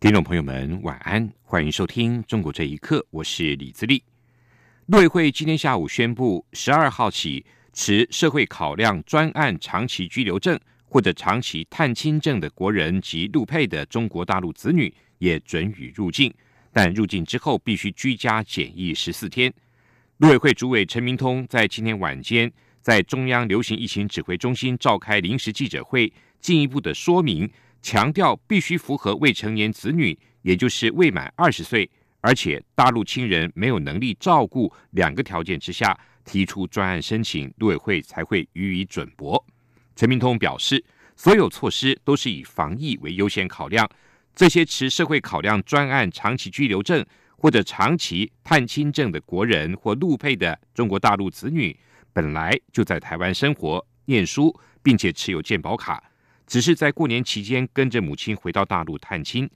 听众朋友们，晚安，欢迎收听《中国这一刻》，我是李自立。陆委会今天下午宣布，十二号起，持社会考量专案长期居留证或者长期探亲证的国人及陆配的中国大陆子女也准予入境，但入境之后必须居家检疫十四天。陆委会主委陈明通在今天晚间在中央流行疫情指挥中心召开临时记者会，进一步的说明。强调必须符合未成年子女，也就是未满二十岁，而且大陆亲人没有能力照顾两个条件之下，提出专案申请，陆委会才会予以准驳。陈明通表示，所有措施都是以防疫为优先考量。这些持社会考量专案长期居留证或者长期探亲证的国人或陆配的中国大陆子女，本来就在台湾生活、念书，并且持有健保卡。只是在过年期间跟着母亲回到大陆探亲，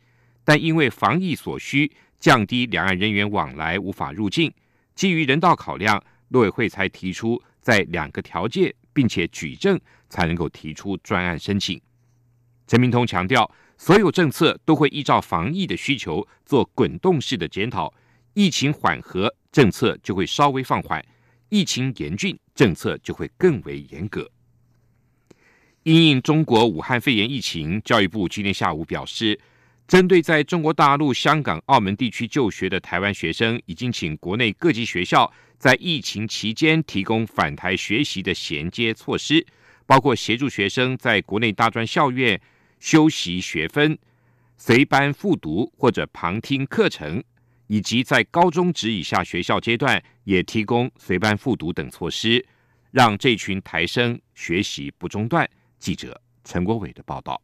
但因为防疫所需，降低两岸人员往来，无法入境。基于人道考量，陆委会才提出在两个条件，并且举证才能够提出专案申请。陈明通强调，所有政策都会依照防疫的需求做滚动式的检讨，疫情缓和，政策就会稍微放缓；疫情严峻，政策就会更为严格。因应中国武汉肺炎疫情，教育部今天下午表示，针对在中国大陆、香港、澳门地区就学的台湾学生，已经请国内各级学校在疫情期间提供返台学习的衔接措施，包括协助学生在国内大专校院修习学分、随班复读或者旁听课程，以及在高中职以下学校阶段也提供随班复读等措施，让这群台生学习不中断。记者陈国伟的报道。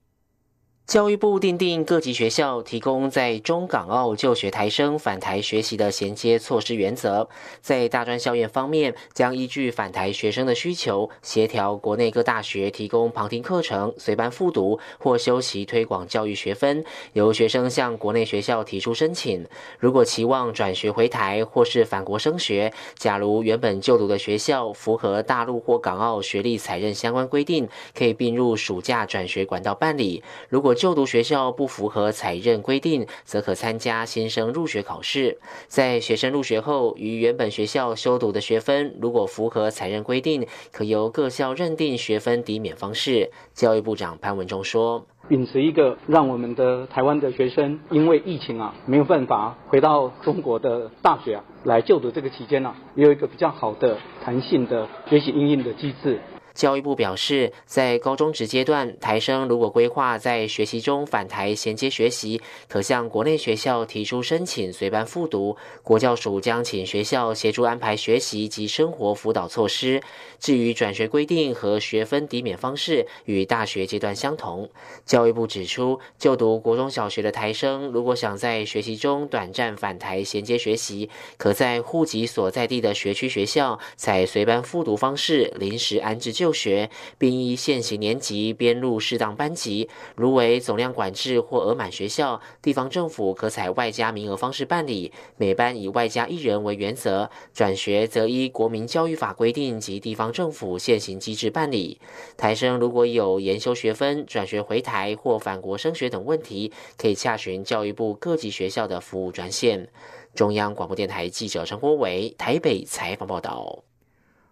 教育部订定各级学校提供在中港澳就学台生返台学习的衔接措施原则，在大专校院方面，将依据返台学生的需求，协调国内各大学提供旁听课程、随班复读或修习推广教育学分，由学生向国内学校提出申请。如果期望转学回台或是返国升学，假如原本就读的学校符合大陆或港澳学历采认相关规定，可以并入暑假转学管道办理。如果就读学校不符合采认规定，则可参加新生入学考试。在学生入学后，与原本学校修读的学分，如果符合采认规定，可由各校认定学分抵免方式。教育部长潘文忠说：“秉持一个让我们的台湾的学生因为疫情啊没有办法回到中国的大学啊来就读这个期间呢，也有一个比较好的弹性的学习应用的机制。”教育部表示，在高中职阶段，台生如果规划在学习中返台衔接学习，可向国内学校提出申请随班复读，国教署将请学校协助安排学习及生活辅导措施。至于转学规定和学分抵免方式，与大学阶段相同。教育部指出，就读国中小学的台生，如果想在学习中短暂返台衔接学习，可在户籍所在地的学区学校采随班复读方式临时安置就。就学，并依现行年级编入适当班级。如为总量管制或额满学校，地方政府可采外加名额方式办理，每班以外加一人为原则。转学则依国民教育法规定及地方政府现行机制办理。台生如果有研修学分、转学回台或返国升学等问题，可以洽询教育部各级学校的服务专线。中央广播电台记者陈国伟台北采访报道。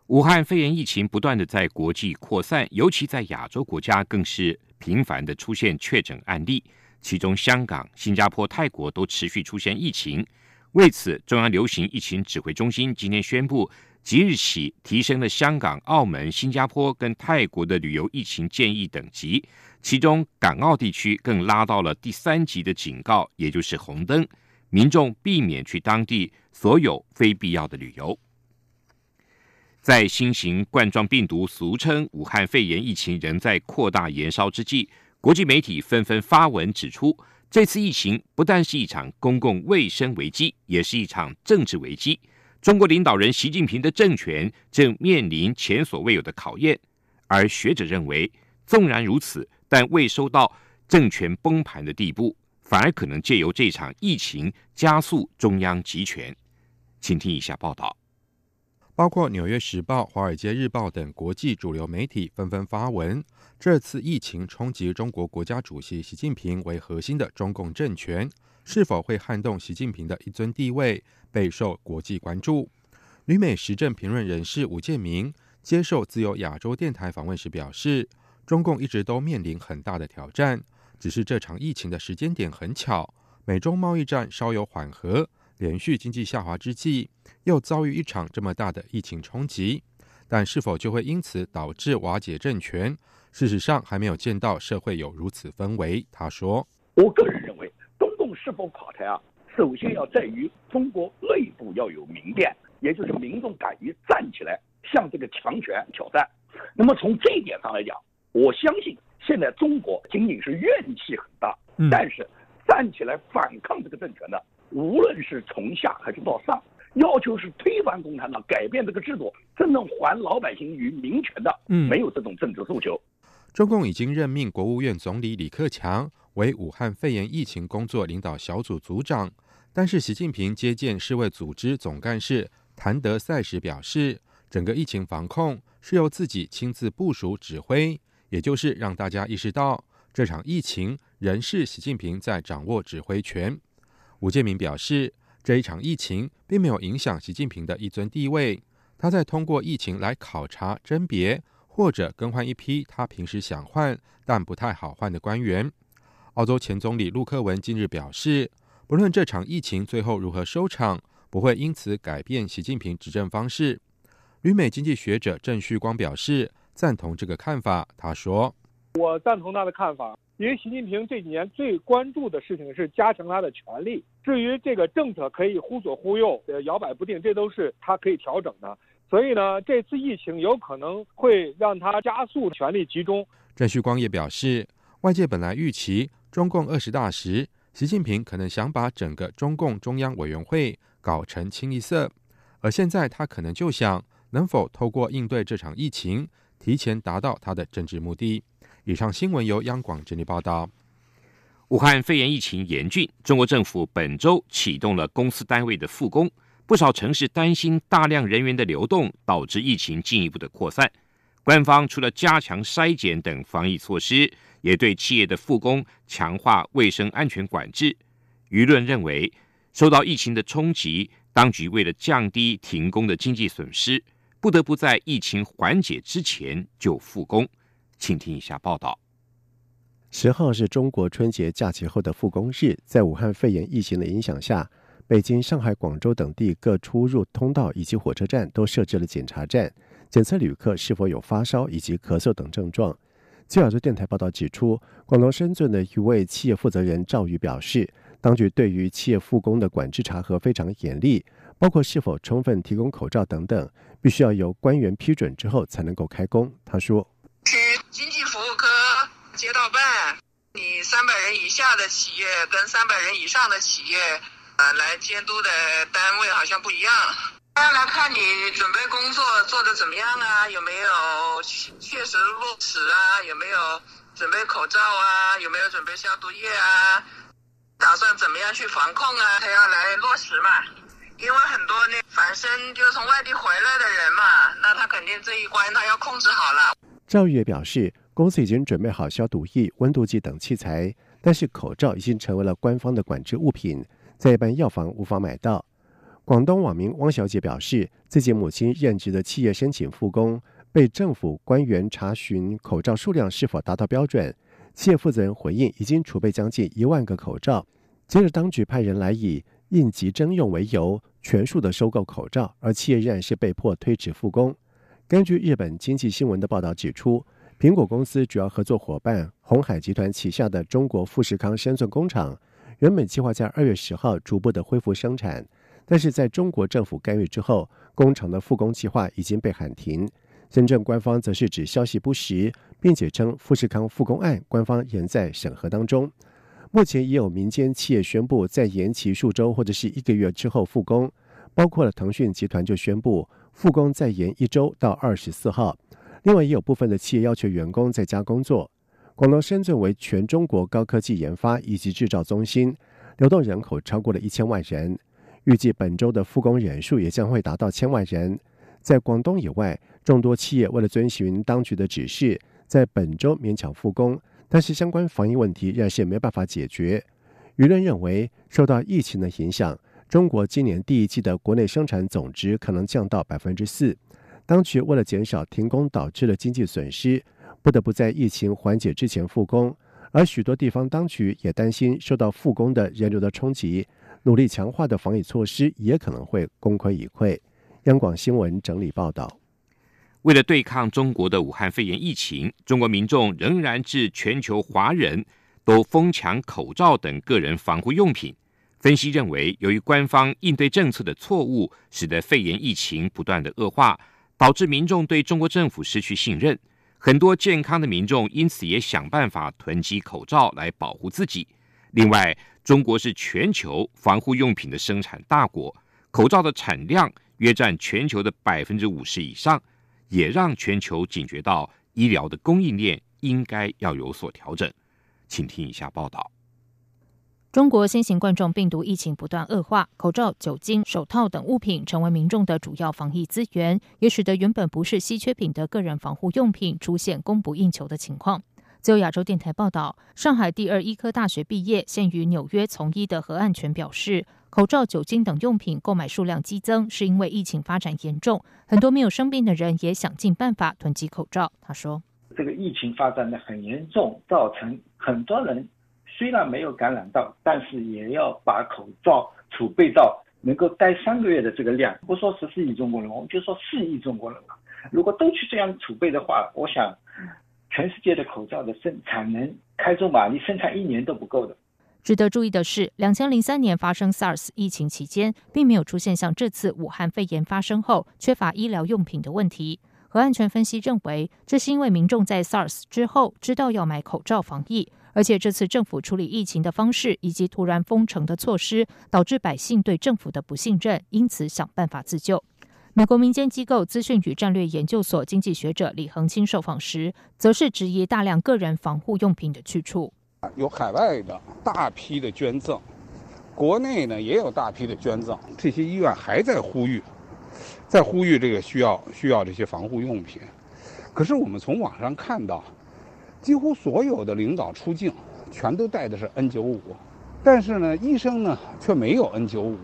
武汉肺炎疫情不断的在国际扩散，尤其在亚洲国家更是频繁的出现确诊案例。其中，香港、新加坡、泰国都持续出现疫情。为此，中央流行疫情指挥中心今天宣布，即日起提升了香港、澳门、新加坡跟泰国的旅游疫情建议等级。其中，港澳地区更拉到了第三级的警告，也就是红灯，民众避免去当地所有非必要的旅游。在新型冠状病毒（俗称武汉肺炎）疫情仍在扩大延烧之际，国际媒体纷纷发文指出，这次疫情不但是一场公共卫生危机，也是一场政治危机。中国领导人习近平的政权正面临前所未有的考验。而学者认为，纵然如此，但未收到政权崩盘的地步，反而可能借由这场疫情加速中央集权。请听以下报道。包括《纽约时报》《华尔街日报》等国际主流媒体纷纷发文，这次疫情冲击中国国家主席习近平为核心的中共政权，是否会撼动习近平的一尊地位，备受国际关注。旅美时政评论人士吴建明接受自由亚洲电台访问时表示，中共一直都面临很大的挑战，只是这场疫情的时间点很巧，美中贸易战稍有缓和。连续经济下滑之际，又遭遇一场这么大的疫情冲击，但是否就会因此导致瓦解政权？事实上，还没有见到社会有如此氛围。他说：“我个人认为，中共是否垮台啊，首先要在于中国内部要有民变，也就是民众敢于站起来向这个强权挑战。那么从这一点上来讲，我相信现在中国仅仅是怨气很大，但是站起来反抗这个政权的。”无论是从下还是到上，要求是推翻共产党，改变这个制度，真正还老百姓于民权的，嗯，没有这种政治诉求。中共已经任命国务院总理李克强为武汉肺炎疫情工作领导小组组长，但是习近平接见世卫组织总干事谭德赛时表示，整个疫情防控是由自己亲自部署指挥，也就是让大家意识到这场疫情仍是习近平在掌握指挥权。吴建民表示，这一场疫情并没有影响习近平的一尊地位。他在通过疫情来考察甄别或者更换一批他平时想换但不太好换的官员。澳洲前总理陆克文近日表示，不论这场疫情最后如何收场，不会因此改变习近平执政方式。旅美经济学者郑旭光表示赞同这个看法。他说：“我赞同他的看法。”因为习近平这几年最关注的事情是加强他的权力，至于这个政策可以忽左忽右、呃摇摆不定，这都是他可以调整的。所以呢，这次疫情有可能会让他加速权力集中。郑旭光也表示，外界本来预期中共二十大时，习近平可能想把整个中共中央委员会搞成清一色，而现在他可能就想能否透过应对这场疫情，提前达到他的政治目的。以上新闻由央广整理报道。武汉肺炎疫情严峻，中国政府本周启动了公司单位的复工，不少城市担心大量人员的流动导致疫情进一步的扩散。官方除了加强筛检等防疫措施，也对企业的复工强化卫生安全管制。舆论认为，受到疫情的冲击，当局为了降低停工的经济损失，不得不在疫情缓解之前就复工。请听一下报道。十号是中国春节假期后的复工日，在武汉肺炎疫情的影响下，北京、上海、广州等地各出入通道以及火车站都设置了检查站，检测旅客是否有发烧以及咳嗽等症状。据亚洲电台报道指出，广东深圳的一位企业负责人赵宇表示，当局对于企业复工的管制查核非常严厉，包括是否充分提供口罩等等，必须要由官员批准之后才能够开工。他说。街道办，你三百人以下的企业跟三百人以上的企业，呃，来监督的单位好像不一样。他要来看你准备工作做的怎么样啊？有没有确实落实啊？有没有准备口罩啊？有没有准备消毒液啊？打算怎么样去防控啊？他要来落实嘛？因为很多那返身就从外地回来的人嘛，那他肯定这一关他要控制好了。赵宇也表示，公司已经准备好消毒液、温度计等器材，但是口罩已经成为了官方的管制物品，在一般药房无法买到。广东网民汪小姐表示，自己母亲任职的企业申请复工，被政府官员查询口罩数量是否达到标准。企业负责人回应，已经储备将近一万个口罩。接着，当局派人来以应急征用为由，全数的收购口罩，而企业仍然是被迫推迟复工。根据日本经济新闻的报道指出，苹果公司主要合作伙伴红海集团旗下的中国富士康深圳工厂，原本计划在二月十号逐步的恢复生产，但是在中国政府干预之后，工厂的复工计划已经被喊停。深圳官方则是指消息不实，并且称富士康复工案官方仍在审核当中。目前也有民间企业宣布在延期数周或者是一个月之后复工，包括了腾讯集团就宣布复工再延一周到二十四号。另外，也有部分的企业要求员工在家工作。广东深圳为全中国高科技研发以及制造中心，流动人口超过了一千万人。预计本周的复工人数也将会达到千万人。在广东以外，众多企业为了遵循当局的指示，在本周勉强复工，但是相关防疫问题仍然是没办法解决。舆论认为，受到疫情的影响，中国今年第一季的国内生产总值可能降到百分之四。当局为了减少停工导致的经济损失，不得不在疫情缓解之前复工。而许多地方当局也担心受到复工的人流的冲击。努力强化的防疫措施也可能会功亏一篑。央广新闻整理报道：为了对抗中国的武汉肺炎疫情，中国民众仍然致全球华人都疯抢口罩等个人防护用品。分析认为，由于官方应对政策的错误，使得肺炎疫情不断的恶化，导致民众对中国政府失去信任。很多健康的民众因此也想办法囤积口罩来保护自己。另外，中国是全球防护用品的生产大国，口罩的产量约占全球的百分之五十以上，也让全球警觉到医疗的供应链应该要有所调整。请听以下报道：中国新型冠状病毒疫情不断恶化，口罩、酒精、手套等物品成为民众的主要防疫资源，也使得原本不是稀缺品的个人防护用品出现供不应求的情况。自由亚洲电台报道，上海第二医科大学毕业、现于纽约从医的何岸全表示，口罩、酒精等用品购买数量激增，是因为疫情发展严重，很多没有生病的人也想尽办法囤积口罩。他说：“这个疫情发展的很严重，造成很多人虽然没有感染到，但是也要把口罩储备到能够待三个月的这个量。不说十四亿中国人，我们就说四亿中国人吧。如果都去这样储备的话，我想。”全世界的口罩的生产能开足马力，生产一年都不够的。值得注意的是，两千零三年发生 SARS 疫情期间，并没有出现像这次武汉肺炎发生后缺乏医疗用品的问题。核安全分析认为，这是因为民众在 SARS 之后知道要买口罩防疫，而且这次政府处理疫情的方式以及突然封城的措施，导致百姓对政府的不信任，因此想办法自救。美国民间机构资讯与战略研究所经济学者李恒清受访时，则是质疑大量个人防护用品的去处。有海外的大批的捐赠，国内呢也有大批的捐赠。这些医院还在呼吁，在呼吁这个需要需要这些防护用品。可是我们从网上看到，几乎所有的领导出境全都带的是 N95，但是呢，医生呢却没有 N95。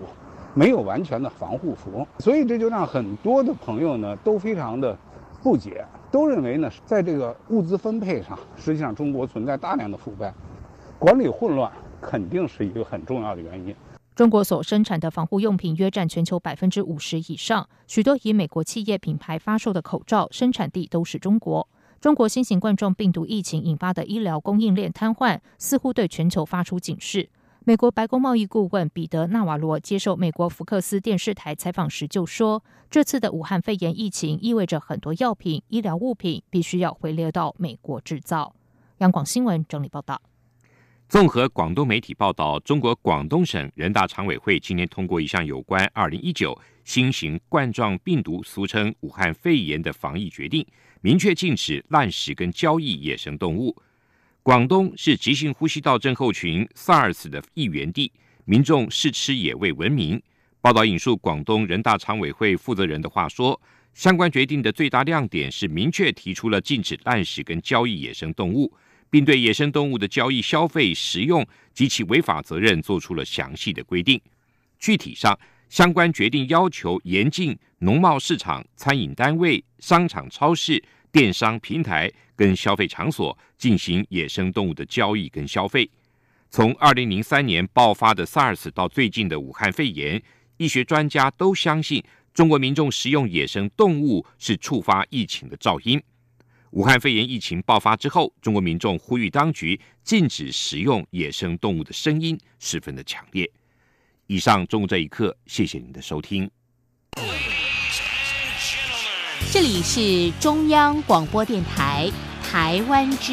没有完全的防护服，所以这就让很多的朋友呢都非常的不解，都认为呢，在这个物资分配上，实际上中国存在大量的腐败，管理混乱肯定是一个很重要的原因。中国所生产的防护用品约占全球百分之五十以上，许多以美国企业品牌发售的口罩生产地都是中国。中国新型冠状病毒疫情引发的医疗供应链瘫痪，似乎对全球发出警示。美国白宫贸易顾问彼得·纳瓦罗接受美国福克斯电视台采访时就说：“这次的武汉肺炎疫情意味着很多药品、医疗物品必须要回流到美国制造。”央广新闻整理报道。综合广东媒体报道，中国广东省人大常委会今天通过一项有关二零一九新型冠状病毒（俗称武汉肺炎）的防疫决定，明确禁止滥食跟交易野生动物。广东是急性呼吸道症候群 SARS 的疫源地，民众视吃野味闻名。报道引述广东人大常委会负责人的话说，相关决定的最大亮点是明确提出了禁止滥食跟交易野生动物，并对野生动物的交易、消费、食用及其违法责任做出了详细的规定。具体上，相关决定要求严禁农贸市场、餐饮单位、商场、超市。电商平台跟消费场所进行野生动物的交易跟消费。从二零零三年爆发的 SARS 到最近的武汉肺炎，医学专家都相信中国民众食用野生动物是触发疫情的噪音。武汉肺炎疫情爆发之后，中国民众呼吁当局禁止食用野生动物的声音十分的强烈。以上中午这一刻，谢谢您的收听。这里是中央广播电台台湾之。